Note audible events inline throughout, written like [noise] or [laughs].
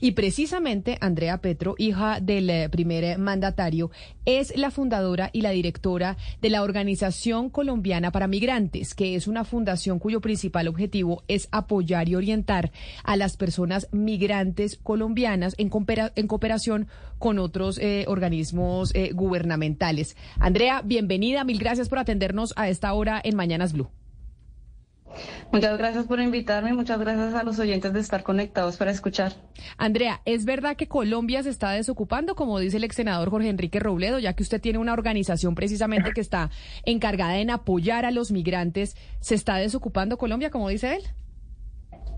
Y precisamente Andrea Petro, hija del eh, primer mandatario, es la fundadora y la directora de la Organización Colombiana para Migrantes, que es una fundación cuyo principal objetivo es apoyar y orientar a las personas migrantes colombianas en, cooperación con otros eh, organismos eh, gubernamentales. Andrea, bienvenida, mil gracias por atendernos a esta hora en Mañanas Blue. Muchas gracias por invitarme y muchas gracias a los oyentes de estar conectados para escuchar. Andrea, ¿es verdad que Colombia se está desocupando, como dice el ex senador Jorge Enrique Robledo, ya que usted tiene una organización precisamente que está encargada en apoyar a los migrantes? ¿Se está desocupando Colombia, como dice él?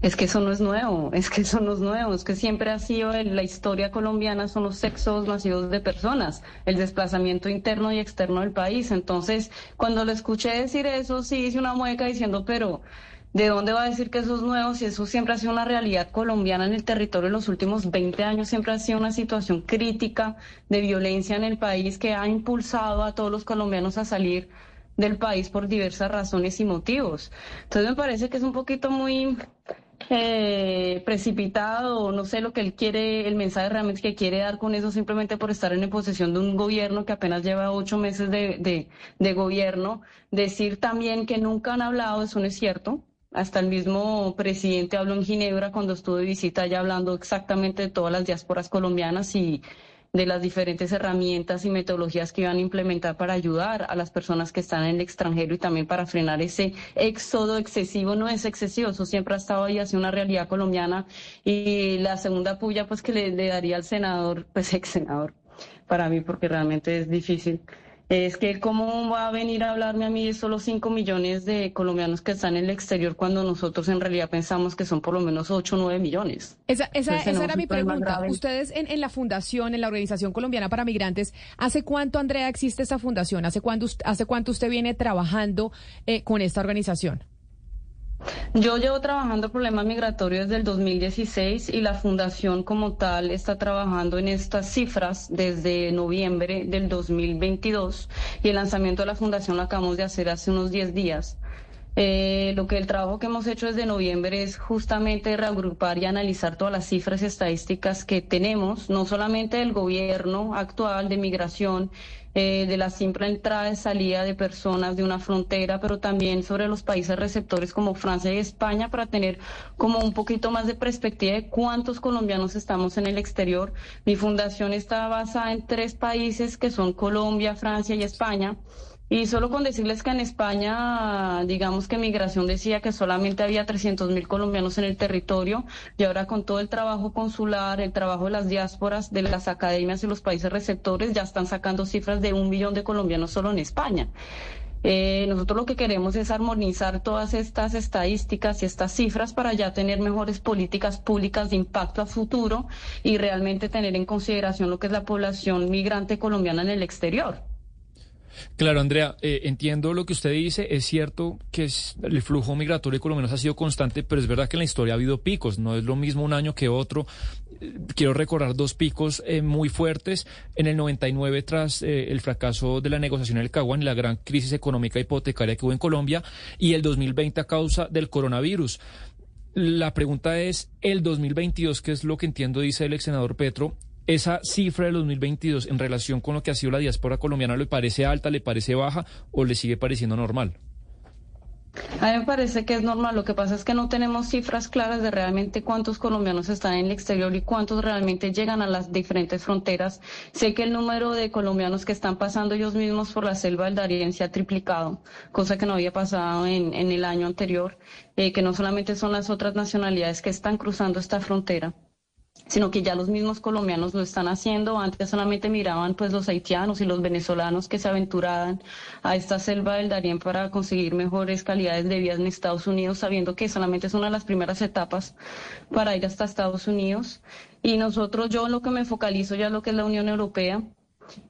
Es que eso no es nuevo, es que eso no es nuevo, es que siempre ha sido la historia colombiana, son los sexos nacidos de personas, el desplazamiento interno y externo del país. Entonces, cuando lo escuché decir eso, sí hice una mueca diciendo, pero ¿de dónde va a decir que eso es nuevo si eso siempre ha sido una realidad colombiana en el territorio en los últimos 20 años? Siempre ha sido una situación crítica de violencia en el país que ha impulsado a todos los colombianos a salir del país por diversas razones y motivos. Entonces me parece que es un poquito muy eh, precipitado, no sé lo que él quiere, el mensaje realmente que quiere dar con eso, simplemente por estar en posesión de un gobierno que apenas lleva ocho meses de, de, gobierno. Decir también que nunca han hablado, eso no es cierto. Hasta el mismo presidente habló en Ginebra cuando estuvo de visita allá hablando exactamente de todas las diásporas colombianas y de las diferentes herramientas y metodologías que iban a implementar para ayudar a las personas que están en el extranjero y también para frenar ese éxodo excesivo. No es excesivo, eso siempre ha estado ahí, hace una realidad colombiana. Y la segunda puya, pues que le, le daría al senador, pues [laughs] ex senador, para mí, porque realmente es difícil es que cómo va a venir a hablarme a mí de solo 5 millones de colombianos que están en el exterior cuando nosotros en realidad pensamos que son por lo menos 8 o 9 millones. Esa, esa, era mi pregunta. Ustedes en, en, la fundación, en la Organización Colombiana para Migrantes, ¿hace cuánto, Andrea, existe esta fundación? ¿Hace cuánto, hace cuánto usted viene trabajando eh, con esta organización? Yo llevo trabajando problemas migratorios desde el 2016 y la fundación como tal está trabajando en estas cifras desde noviembre del 2022 y el lanzamiento de la fundación lo acabamos de hacer hace unos 10 días. Eh, lo que el trabajo que hemos hecho desde noviembre es justamente reagrupar y analizar todas las cifras estadísticas que tenemos, no solamente del gobierno actual de migración, eh, de la simple entrada y salida de personas de una frontera, pero también sobre los países receptores como Francia y España para tener como un poquito más de perspectiva de cuántos colombianos estamos en el exterior. Mi fundación está basada en tres países que son Colombia, Francia y España. Y solo con decirles que en España, digamos que migración decía que solamente había 300 mil colombianos en el territorio y ahora con todo el trabajo consular, el trabajo de las diásporas, de las academias y los países receptores, ya están sacando cifras de un millón de colombianos solo en España. Eh, nosotros lo que queremos es armonizar todas estas estadísticas y estas cifras para ya tener mejores políticas públicas de impacto a futuro y realmente tener en consideración lo que es la población migrante colombiana en el exterior. Claro, Andrea, eh, entiendo lo que usted dice. Es cierto que el flujo migratorio menos ha sido constante, pero es verdad que en la historia ha habido picos. No es lo mismo un año que otro. Eh, quiero recordar dos picos eh, muy fuertes. En el 99, tras el fracaso de la negociación en el Caguán y la gran crisis económica hipotecaria que hubo en Colombia, y el 2020 a causa del coronavirus. La pregunta es, el 2022, que es lo que entiendo, dice el ex senador Petro, ¿Esa cifra del 2022 en relación con lo que ha sido la diáspora colombiana le parece alta, le parece baja o le sigue pareciendo normal? A mí me parece que es normal. Lo que pasa es que no tenemos cifras claras de realmente cuántos colombianos están en el exterior y cuántos realmente llegan a las diferentes fronteras. Sé que el número de colombianos que están pasando ellos mismos por la selva del Darién se ha triplicado, cosa que no había pasado en, el año anterior, eh, que no solamente son las otras nacionalidades que están cruzando esta frontera sino que ya los mismos colombianos lo están haciendo. Antes solamente miraban pues los haitianos y los venezolanos que se aventuraban a esta selva del Darién para conseguir mejores calidades de vida en Estados Unidos, sabiendo que solamente es una de las primeras etapas para ir hasta Estados Unidos. Y nosotros, yo lo que me focalizo ya en lo que es la Unión Europea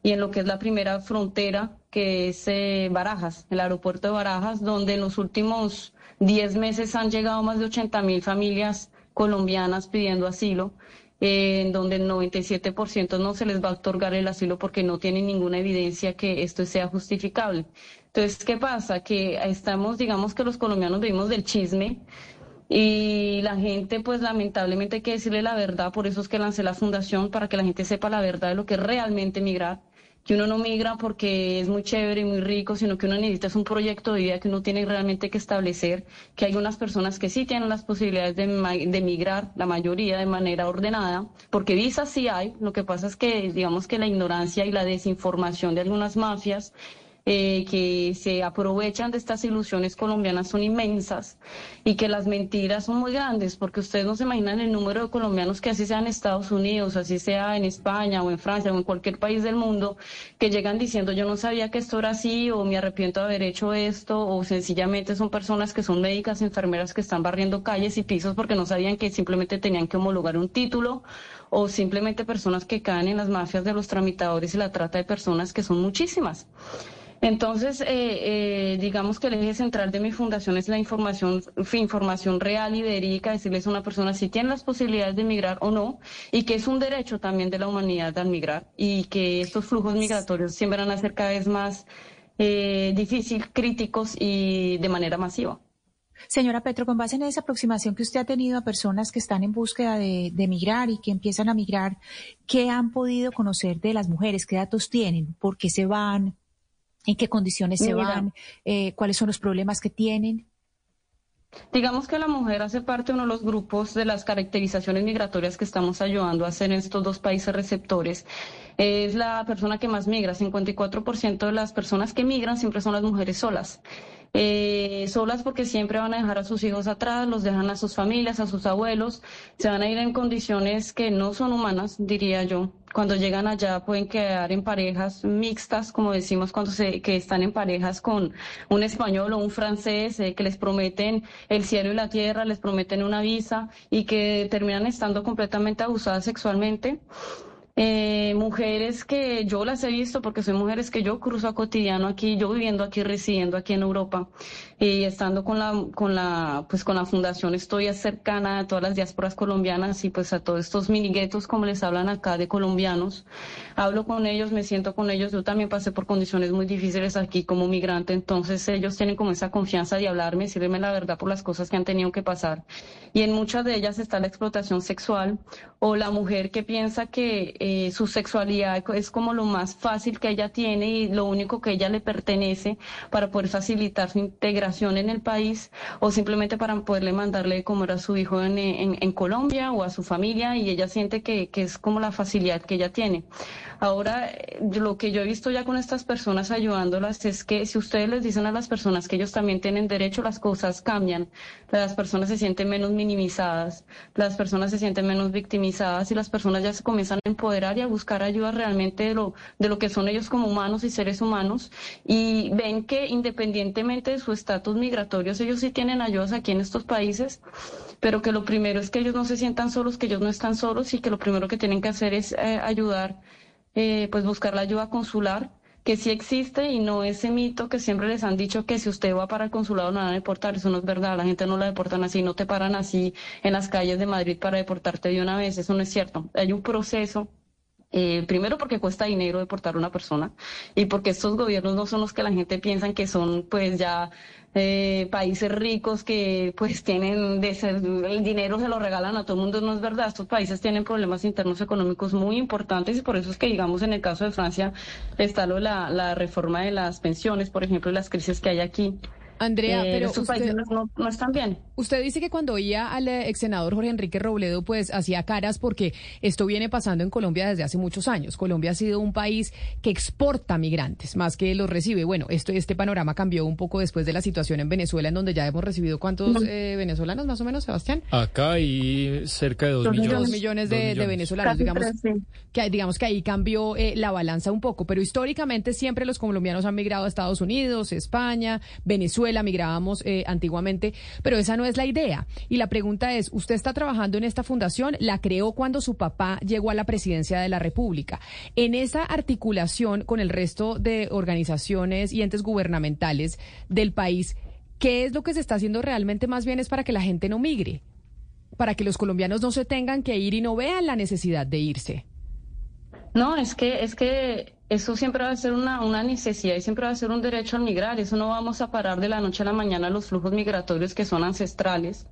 y en lo que es la primera frontera, que es eh, Barajas, el aeropuerto de Barajas, donde en los últimos 10 meses han llegado más de 80 mil familias colombianas pidiendo asilo en donde el 97% no se les va a otorgar el asilo porque no tienen ninguna evidencia que esto sea justificable. Entonces, ¿qué pasa? Que estamos, digamos que los colombianos vivimos del chisme y la gente, pues lamentablemente hay que decirle la verdad, por eso es que lancé la fundación, para que la gente sepa la verdad de lo que es realmente migrar que uno no migra porque es muy chévere y muy rico, sino que uno necesita es un proyecto de vida que uno tiene realmente que establecer, que hay unas personas que sí tienen las posibilidades de, de migrar, la mayoría de manera ordenada, porque visas sí hay, lo que pasa es que digamos que la ignorancia y la desinformación de algunas mafias eh, que se aprovechan de estas ilusiones colombianas son inmensas y que las mentiras son muy grandes, porque ustedes no se imaginan el número de colombianos que así sea en Estados Unidos, así sea en España o en Francia o en cualquier país del mundo, que llegan diciendo yo no sabía que esto era así o me arrepiento de haber hecho esto o sencillamente son personas que son médicas, enfermeras que están barriendo calles y pisos porque no sabían que simplemente tenían que homologar un título o simplemente personas que caen en las mafias de los tramitadores y la trata de personas que son muchísimas. Entonces, eh, eh, digamos que el eje central de mi fundación es la información, información real y verídica, decirles a una persona si tiene las posibilidades de migrar o no, y que es un derecho también de la humanidad al migrar, y que estos flujos migratorios siempre van a ser cada vez más eh, difíciles, críticos y de manera masiva. Señora Petro, con base en esa aproximación que usted ha tenido a personas que están en búsqueda de, de, migrar y que empiezan a migrar, ¿qué han podido conocer de las mujeres? ¿Qué datos tienen? ¿Por qué se van? En qué condiciones se van, eh, cuáles son los problemas que tienen. Digamos que la mujer hace parte de uno de los grupos de las caracterizaciones migratorias que estamos ayudando a hacer en estos dos países receptores. Es la persona que más migra. 54% de las personas que migran siempre son las mujeres solas. Eh, solas porque siempre van a dejar a sus hijos atrás, los dejan a sus familias, a sus abuelos, se van a ir en condiciones que no son humanas, diría yo. Cuando llegan allá pueden quedar en parejas mixtas, como decimos, cuando se, que están en parejas con un español o un francés, eh, que les prometen el cielo y la tierra, les prometen una visa y que terminan estando completamente abusadas sexualmente. Eh, mujeres que yo las he visto porque son mujeres que yo cruzo a cotidiano aquí, yo viviendo aquí, residiendo aquí en Europa y estando con la, con la, pues con la fundación estoy cercana a todas las diásporas colombianas y pues a todos estos miniguetos como les hablan acá de colombianos. Hablo con ellos, me siento con ellos. Yo también pasé por condiciones muy difíciles aquí como migrante, entonces ellos tienen como esa confianza de hablarme, decirme la verdad por las cosas que han tenido que pasar. Y en muchas de ellas está la explotación sexual o la mujer que piensa que eh, su sexualidad es como lo más fácil que ella tiene y lo único que ella le pertenece para poder facilitar su integración en el país o simplemente para poderle mandarle comer a su hijo en, en, Colombia o a su familia y ella siente que, que es como la facilidad que ella tiene. Ahora, eh, lo que yo he visto ya con estas personas ayudándolas es que si ustedes les dicen a las personas que ellos también tienen derecho, las cosas cambian. Las personas se sienten menos minimizadas, las personas se sienten menos victimizadas y las personas ya se comienzan a empoderar y a buscar ayuda realmente de lo, de lo que son ellos como humanos y seres humanos. Y ven que independientemente de su estatus migratorio, ellos sí tienen ayudas aquí en estos países, pero que lo primero es que ellos no se sientan solos, que ellos no están solos y que lo primero que tienen que hacer es eh, ayudar eh, pues buscar la ayuda consular, que sí existe y no ese mito que siempre les han dicho que si usted va para el consulado no van a deportar, eso no es verdad, la gente no la deportan así, no te paran así en las calles de Madrid para deportarte de una vez, eso no es cierto, hay un proceso eh, primero porque cuesta dinero deportar a una persona y porque estos gobiernos no son los que la gente piensa que son pues ya eh, países ricos que pues tienen de ser, el dinero se lo regalan a todo el mundo, no es verdad, estos países tienen problemas internos económicos muy importantes y por eso es que digamos en el caso de Francia está lo, la, la reforma de las pensiones, por ejemplo, las crisis que hay aquí. Andrea, eh, pero usted, no, no, están bien. Usted dice que cuando oía al eh, ex senador Jorge Enrique Robledo, pues hacía caras porque esto viene pasando en Colombia desde hace muchos años. Colombia ha sido un país que exporta migrantes más que los recibe. Bueno, esto, este panorama cambió un poco después de la situación en Venezuela, en donde ya hemos recibido cuántos eh, venezolanos más o menos, Sebastián. Acá hay cerca de dos, millones. Dos millones de, venezolanos, digamos que digamos que ahí cambió la balanza un poco, pero históricamente siempre los colombianos han migrado a Estados Unidos, España, Venezuela la migrábamos eh, antiguamente, pero esa no es la idea. Y la pregunta es, usted está trabajando en esta fundación, la creó cuando su papá llegó a la presidencia de la República. En esa articulación con el resto de organizaciones y entes gubernamentales del país, ¿qué es lo que se está haciendo realmente más bien es para que la gente no migre? Para que los colombianos no se tengan que ir y no vean la necesidad de irse. No, es que, es que eso siempre va a ser una, una necesidad y siempre va a ser un derecho al migrar. Eso no vamos a parar de la noche a la mañana los flujos migratorios que son ancestrales.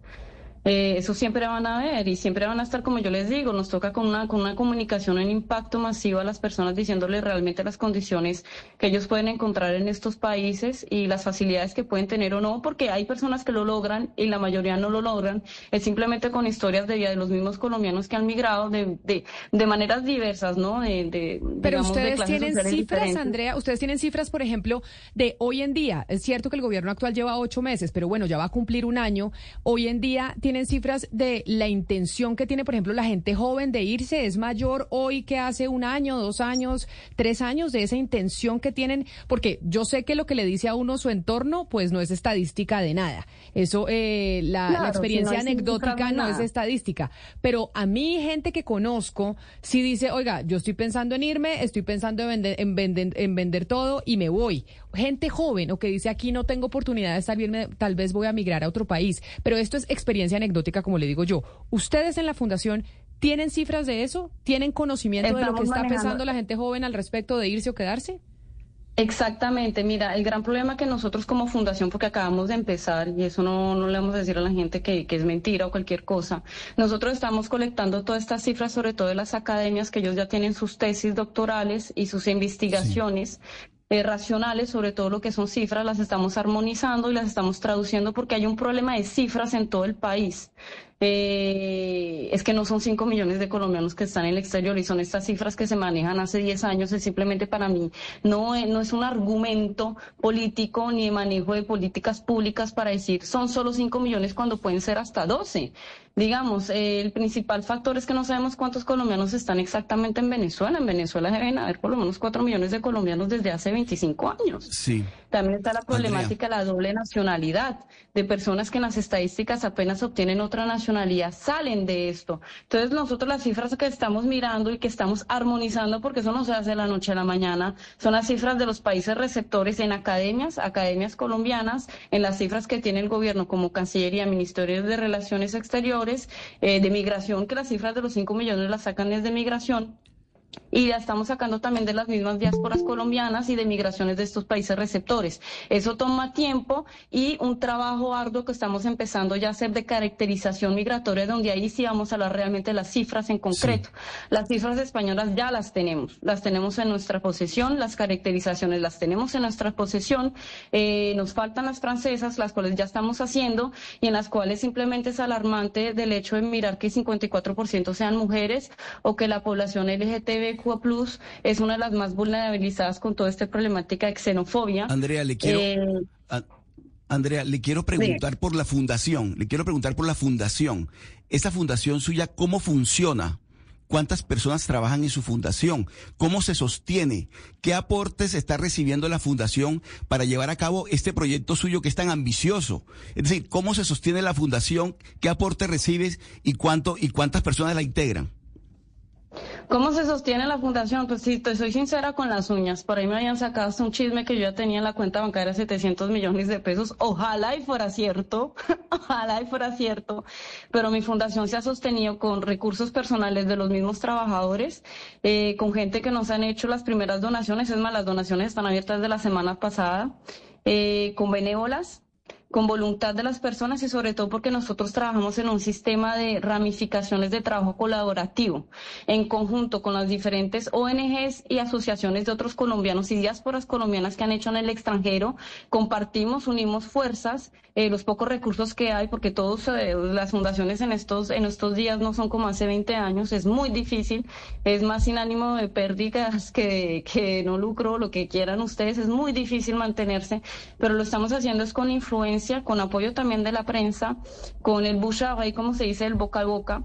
Eh, eso siempre van a ver y siempre van a estar, como yo les digo, nos toca con una, con una comunicación, un impacto masivo a las personas diciéndoles realmente las condiciones que ellos pueden encontrar en estos países y las facilidades que pueden tener o no, porque hay personas que lo logran y la mayoría no lo logran. Es simplemente con historias de vida de los mismos colombianos que han migrado de, de, de maneras diversas, ¿no? De, Pero ustedes tienen cifras, Andrea, ustedes tienen cifras, por ejemplo, de hoy en día. Es cierto que el gobierno actual lleva ocho meses, pero bueno, ya va a cumplir un año. Hoy en día tienen cifras de la intención que tiene, por ejemplo, la gente joven de irse? ¿Es mayor hoy que hace un año, dos años, tres años de esa intención que tienen? Porque yo sé que lo que le dice a uno su entorno, pues no es estadística de nada. Eso, eh, la, experiencia anecdótica no es estadística. Pero a mí, gente que conozco, si dice, oiga, yo estoy pensando en irme, estoy pensando en vender, en vender, en vender todo y me voy. Gente joven o que dice aquí no tengo oportunidad de estar bien, tal vez voy a migrar a otro país. Pero esto es experiencia anecdótica como le digo yo. ¿Ustedes en la fundación tienen cifras de eso? ¿Tienen conocimiento de lo que está pensando la gente joven al respecto de irse o quedarse? Exactamente, mira, el gran problema que nosotros como fundación, porque acabamos de empezar, y eso no, no le vamos a decir a la gente que, que, es mentira o cualquier cosa, nosotros estamos colectando todas estas cifras, sobre todo de las academias, que ellos ya tienen sus tesis doctorales y sus investigaciones. Eh, racionales, sobre todo lo que son cifras, las estamos armonizando y las estamos traduciendo porque hay un problema de cifras en todo el país. Eh, es que no son 5 millones de colombianos que están en el exterior y son estas cifras que se manejan hace 10 años. Es simplemente para mí no, eh, no es un argumento político ni de manejo de políticas públicas para decir son solo 5 millones cuando pueden ser hasta 12. Digamos, eh, el principal factor es que no sabemos cuántos colombianos están exactamente en Venezuela. En Venezuela deben haber por lo menos 4 millones de colombianos desde hace 25 años. Sí. También está la problemática de la doble nacionalidad, de personas que en las estadísticas apenas obtienen otra nacionalidad, salen de esto. Entonces nosotros las cifras que estamos mirando y que estamos armonizando, porque eso no se hace de la noche a la mañana, son las cifras de los países receptores en academias, academias colombianas, en las cifras que tiene el gobierno como Cancillería, Ministerio de Relaciones Exteriores, eh, de Migración, que las cifras de los 5 millones las sacan desde Migración y la estamos sacando también de las mismas diásporas colombianas y de migraciones de estos países receptores. Eso toma tiempo y un trabajo arduo que estamos empezando ya a hacer de caracterización migratoria, donde ahí sí vamos a hablar realmente de las cifras en concreto. Las cifras españolas ya las tenemos, las tenemos en nuestra posesión, las caracterizaciones las tenemos en nuestra posesión, eh, nos faltan las francesas, las cuales ya estamos haciendo y en las cuales simplemente es alarmante del hecho de mirar que 54% sean mujeres o que la población LGTB Plus es una de las más vulnerabilizadas con toda esta problemática de xenofobia. Andrea, le quiero... Eh, Andrea, le quiero preguntar por la fundación, le quiero preguntar por la fundación. Esa fundación suya, ¿cómo funciona? ¿Cuántas personas trabajan en su fundación? ¿Cómo se sostiene? ¿Qué aportes está recibiendo la fundación para llevar a cabo este proyecto suyo que es tan ambicioso? Es decir, ¿cómo se sostiene la fundación? ¿Qué aporte recibes y cuánto y cuántas personas la integran? ¿Cómo se sostiene la fundación? Pues si te soy sincera con las uñas, por ahí me habían sacado hasta un chisme que yo ya tenía en la cuenta bancaria 700 millones de pesos. Ojalá y fuera cierto, [laughs] ojalá y fuera cierto, pero mi fundación se ha sostenido con recursos personales de los mismos trabajadores, eh, con gente que nos han hecho las primeras donaciones, es más, las donaciones están abiertas de la semana pasada, eh, con benévolas, con voluntad de las personas y sobre todo porque nosotros trabajamos en un sistema de ramificaciones de trabajo colaborativo en conjunto con las diferentes ONGs y asociaciones de otros colombianos y diásporas colombianas que han hecho en el extranjero. Compartimos, unimos fuerzas, eh, los pocos recursos que hay, porque todas eh, las fundaciones en estos, en estos días no son como hace 20 años, es muy difícil, es más sin ánimo de pérdidas que, que no lucro, lo que quieran ustedes, es muy difícil mantenerse, pero lo estamos haciendo es con influencia con apoyo también de la prensa, con el y como se dice, el boca a boca,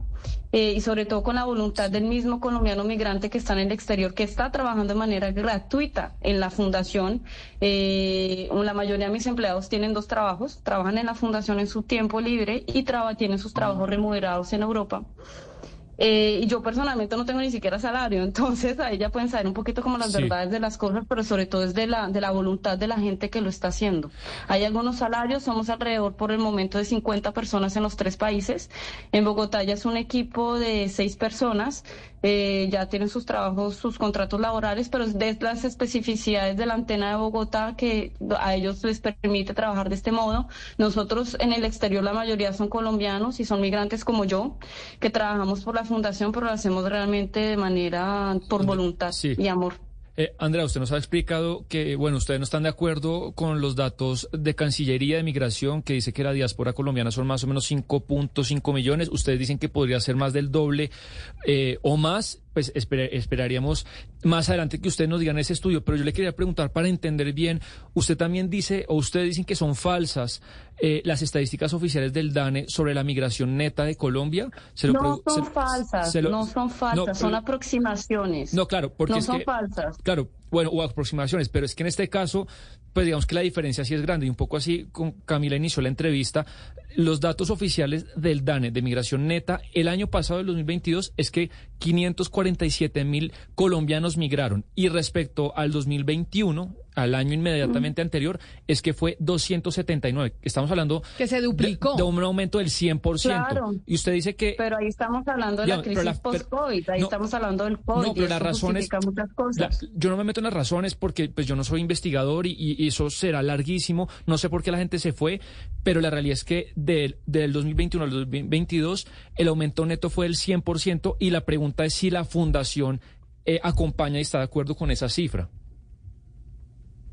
eh, y sobre todo con la voluntad del mismo colombiano migrante que está en el exterior, que está trabajando de manera gratuita en la fundación. Eh, la mayoría de mis empleados tienen dos trabajos, trabajan en la fundación en su tiempo libre y tienen sus trabajos remunerados en Europa. Eh, y yo personalmente no tengo ni siquiera salario, [laughs] entonces a ella pueden saber un poquito como las verdades de las cosas, pero sobre todo es de la, de la voluntad de la gente que lo está haciendo. Hay algunos salarios, somos alrededor por el momento de 50 personas en los tres países. En Bogotá ya es un equipo de seis personas, eh, ya tienen sus trabajos, sus contratos laborales, pero es de las especificidades de la antena de Bogotá que a ellos les permite trabajar de este modo. Nosotros en el exterior la mayoría son colombianos y son migrantes como yo, que trabajamos por la fundación, pero lo hacemos realmente de manera por voluntad y amor. Eh, Andrea, usted nos ha explicado que, bueno, ustedes no están de acuerdo con los datos de Cancillería de Migración, que dice que la diáspora colombiana son más o menos 5.5 millones. Ustedes dicen que podría ser más del doble eh, o más pues esperaríamos más adelante que usted nos digan ese estudio, pero yo le quería preguntar para entender bien, usted también dice, o ustedes dicen que son falsas eh, las estadísticas oficiales del DANE sobre la migración neta de Colombia. no, son falsas, no son falsas, son aproximaciones. No, claro, porque no es son falsas. Claro, bueno, o aproximaciones, pero es que en este caso, pues digamos que la diferencia sí es grande. Y un poco así con Camila inició la entrevista, los datos oficiales del DANE de migración neta el año pasado, el 2022, es que 547 mil colombianos migraron. Y respecto al 2021, al año inmediatamente anterior es que fue 279. Estamos hablando que se duplicó. De, un aumento del 100%. Claro. Y usted dice que Pero ahí estamos hablando de la crisis post-COVID, ahí estamos hablando del COVID. No, pero las razones muchas cosas. yo no me meto en las razones porque pues yo no soy investigador y, eso será larguísimo, no sé por qué la gente se fue, pero la realidad es que del, del 2021 al 2022 el aumento neto fue del 100% y la pregunta es si la fundación eh, acompaña y está de acuerdo con esa cifra.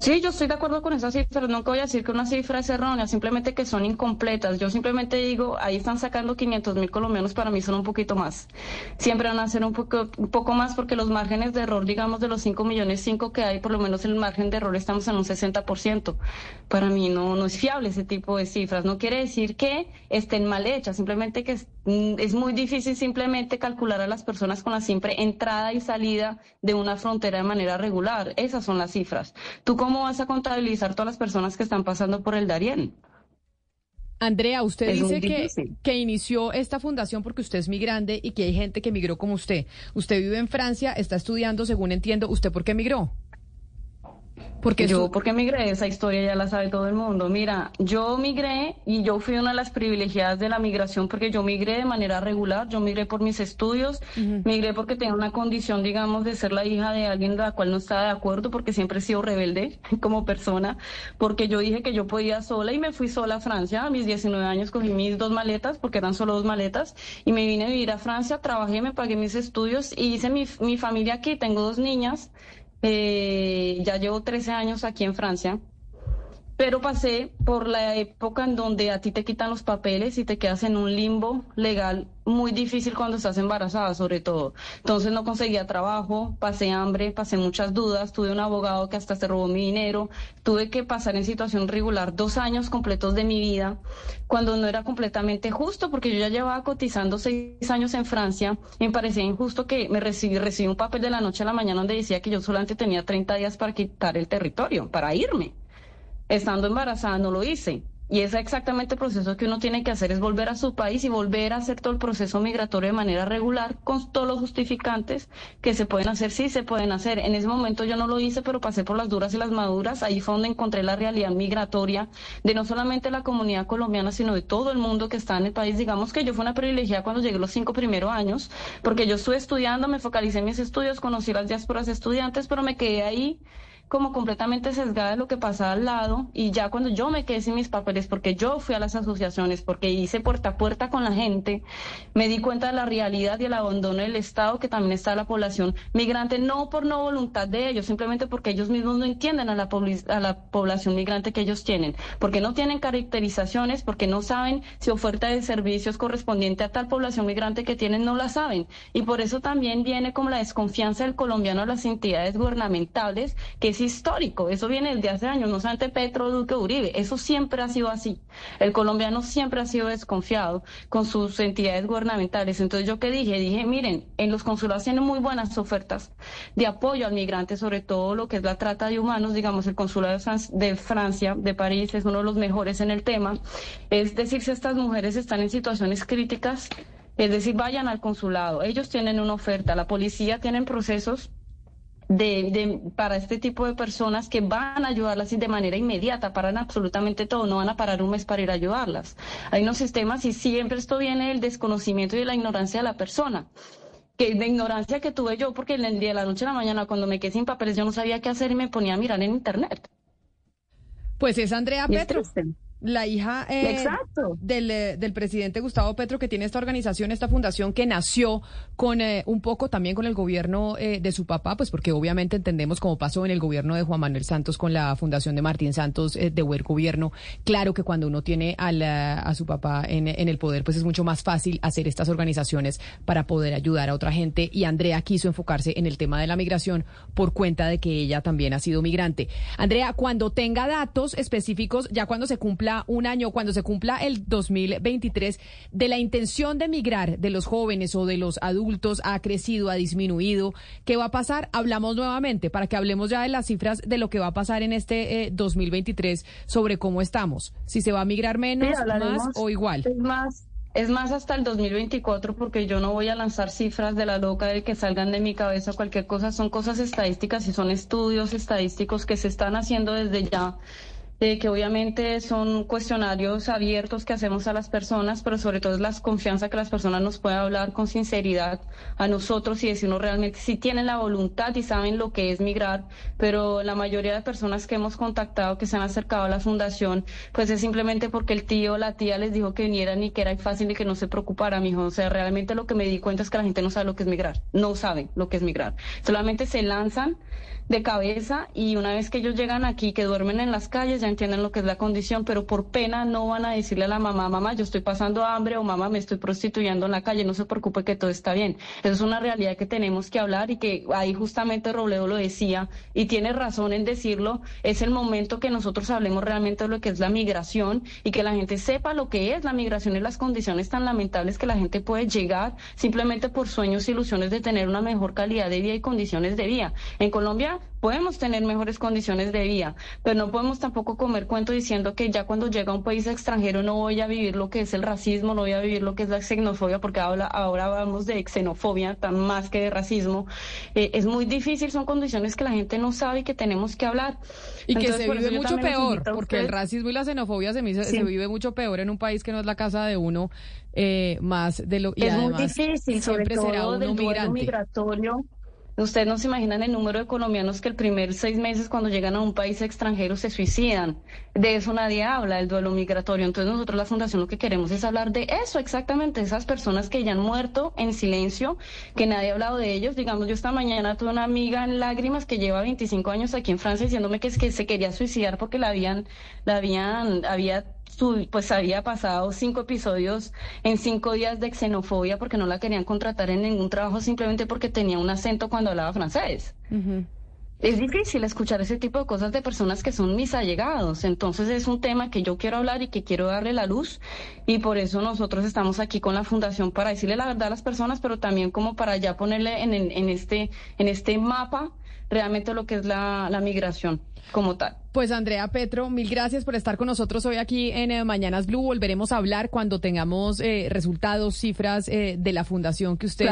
Sí, yo estoy de acuerdo con esa cifra, nunca voy a decir que una cifra es errónea, simplemente que son incompletas. Yo simplemente digo, ahí están sacando 500 mil colombianos, para mí son un poquito más. Siempre van a ser un poco, un poco más porque los márgenes de error, digamos, de los 5 millones 5 que hay, por lo menos el margen de error estamos en un 60%. Para mí no, no es fiable ese tipo de cifras. No quiere decir que estén mal hechas, simplemente que es, mm, es muy difícil simplemente calcular a las personas con la simple entrada y salida de una frontera de manera regular. Esas son las cifras. Tú ¿cómo vas a contabilizar todas las personas que están pasando por el Darién? Andrea, usted dice que, que, inició esta fundación porque usted es migrante y que hay gente que migró como usted. Usted vive en Francia, está estudiando, según entiendo. ¿Usted por qué migró? Porque yo, porque migré, esa historia ya la sabe todo el mundo. Mira, yo migré y yo fui una de las privilegiadas de la migración porque yo migré de manera regular, yo migré por mis estudios, migré porque tenía una condición, digamos, de ser la hija de alguien de la cual no estaba de acuerdo porque siempre he sido rebelde [laughs] como persona, porque yo dije que yo podía sola y me fui sola a Francia. A mis 19 años cogí mis dos maletas porque eran solo dos maletas y me vine a vivir a Francia, trabajé, me pagué mis estudios y hice mi, mi familia aquí. Tengo dos niñas eh, ya llevo 13 años aquí en Francia, pero pasé por la época en donde a ti te quitan los papeles y te quedas en un limbo legal muy difícil cuando estás embarazada, sobre todo. Entonces no conseguía trabajo, pasé hambre, pasé muchas dudas, tuve un abogado que hasta se robó mi dinero, tuve que pasar en situación regular dos años completos de mi vida, cuando no era completamente justo, porque yo ya llevaba cotizando seis años en Francia, y me parecía injusto que me recibí, recibí un papel de la noche a la mañana donde decía que yo solamente tenía 30 días para quitar el territorio, para irme. Estando embarazada no lo hice. Y es exactamente el proceso que uno tiene que hacer, es volver a su país y volver a hacer todo el proceso migratorio de manera regular con todos los justificantes que se pueden hacer, sí se pueden hacer. En ese momento yo no lo hice, pero pasé por las duras y las maduras. Ahí fue donde encontré la realidad migratoria de no solamente la comunidad colombiana, sino de todo el mundo que está en el país. Digamos que yo fui una privilegiada cuando llegué los cinco primeros años, porque yo estuve estudiando, me focalicé en mis estudios, conocí las diásporas estudiantes, pero me quedé ahí como completamente sesgada de lo que pasaba al lado y ya cuando yo me quedé sin mis papeles porque yo fui a las asociaciones, porque hice puerta a puerta con la gente, me di cuenta de la realidad y el abandono del Estado que también está la población migrante, no por no voluntad de ellos, simplemente porque ellos mismos no entienden a la, a la población migrante que ellos tienen, porque no tienen caracterizaciones, porque no saben si oferta de servicios correspondiente a tal población migrante que tienen no la saben. Y por eso también viene como la desconfianza del colombiano a las entidades gubernamentales que histórico, eso viene desde hace años, no solamente Petro, Duque, Uribe, eso siempre ha sido así. El colombiano siempre ha sido desconfiado con sus entidades gubernamentales. Entonces, ¿yo qué dije? Dije, miren, en los consulados tienen muy buenas ofertas de apoyo al migrante, sobre todo lo que es la trata de humanos, digamos, el consulado de Francia, de París, es uno de los mejores en el tema. Es decir, si estas mujeres están en situaciones críticas, Es decir, vayan al consulado. Ellos tienen una oferta. La policía tiene procesos de, para este tipo de personas que van a ayudarlas de manera inmediata, paran absolutamente todo, no van a parar un mes para ir a ayudarlas. Hay unos sistemas y siempre esto viene del desconocimiento y de la ignorancia de la persona que de ignorancia que tuve yo, porque el día de la noche a la mañana, cuando me quedé sin papeles, yo no sabía qué hacer y me ponía a mirar en internet. Pues es Andrea Petro la hija eh, del, eh, del, presidente Gustavo Petro, que tiene esta organización, esta fundación que nació con eh, un poco también con el gobierno de su papá, pues porque obviamente entendemos cómo pasó en el gobierno de Juan Manuel Santos con la fundación de Martín Santos de buen gobierno. Claro que cuando uno tiene a, a su papá en, en, el poder, pues es mucho más fácil hacer estas organizaciones para poder ayudar a otra gente. Y Andrea quiso enfocarse en el tema de la migración por cuenta de que ella también ha sido migrante. Andrea, cuando tenga datos específicos, ya cuando se cumpla un año, cuando se cumpla el 2023, de la intención de migrar de los jóvenes o de los adultos, ha crecido, ha disminuido. ¿Qué va a pasar? Hablamos nuevamente para que hablemos ya de las cifras de lo que va a pasar en este 2023 eh, sobre cómo estamos. Si se va a migrar menos, más o igual. Es más. Es más hasta el 2024 porque yo no voy a lanzar cifras de la loca de que salgan de mi cabeza cualquier cosa, son cosas estadísticas y son estudios estadísticos que se están haciendo desde ya que obviamente son cuestionarios abiertos que hacemos a las personas, pero sobre todo es la confianza que las personas nos puedan hablar con sinceridad a nosotros y decirnos realmente si tienen la voluntad y saben lo que es migrar, pero la mayoría de personas que hemos contactado, que se han acercado a la fundación, pues es simplemente porque el tío o la tía les dijo que vinieran y que era fácil y que no se preocupara, mijo. O sea, realmente lo que me di cuenta es que la gente no sabe lo que es migrar, no sabe lo que es migrar. Solamente se lanzan de cabeza y una vez que ellos llegan aquí, que duermen en las calles, entienden lo que es la condición, pero por pena no van a decirle a la mamá, mamá, yo estoy pasando hambre o mamá, me estoy prostituyendo en la calle, no se preocupe que todo está bien. Eso es una realidad que tenemos que hablar y que ahí justamente Robledo lo decía y tiene razón en decirlo, es el momento que nosotros hablemos realmente de lo que es la migración y que la gente sepa lo que es la migración y las condiciones tan lamentables que la gente puede llegar simplemente por sueños e ilusiones de tener una mejor calidad de vida y condiciones de vida. En Colombia podemos tener mejores condiciones de vida, pero no podemos tampoco comer cuento diciendo que ya cuando llega a un país extranjero no voy a vivir lo que es el racismo, no voy a vivir lo que es la xenofobia, porque ahora, ahora hablamos de xenofobia tan más que de racismo. Eh, es muy difícil, son condiciones que la gente no sabe y que tenemos que hablar. Y que se vive mucho peor, porque el racismo y la xenofobia se, vive mucho peor en un país que no es la casa de uno, eh, más de lo y es muy difícil, sobre todo uno migratorio Ustedes no se imaginan el número de colombianos que el primer seis meses cuando llegan a un país extranjero se suicidan. De eso nadie habla, el duelo migratorio. Entonces nosotros la Fundación lo que queremos es hablar de eso, exactamente, esas personas que ya han muerto en silencio, que nadie ha hablado de ellos. Digamos, yo esta mañana tuve una amiga en lágrimas que lleva 25 años aquí en Francia diciéndome que, es que se quería suicidar porque la habían, la habían, había pues había pasado cinco episodios en cinco días de xenofobia porque no la querían contratar en ningún trabajo simplemente porque tenía un acento cuando hablaba francés. Es difícil escuchar ese tipo de cosas de personas que son mis allegados. Entonces es un tema que yo quiero hablar y que quiero darle la luz y por eso nosotros estamos aquí con la fundación para decirle la verdad a las personas, pero también como para ya ponerle en, en este, en este mapa realmente lo que es la, migración como tal. Pues Andrea Petro, mil gracias por estar con nosotros hoy aquí en eh, Mañanas Blue. Volveremos a hablar cuando tengamos eh, resultados, cifras eh, de la fundación que usted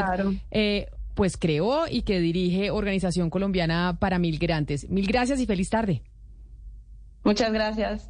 pues creó y que dirige Organización Colombiana para Migrantes. Mil gracias y feliz tarde. Muchas gracias.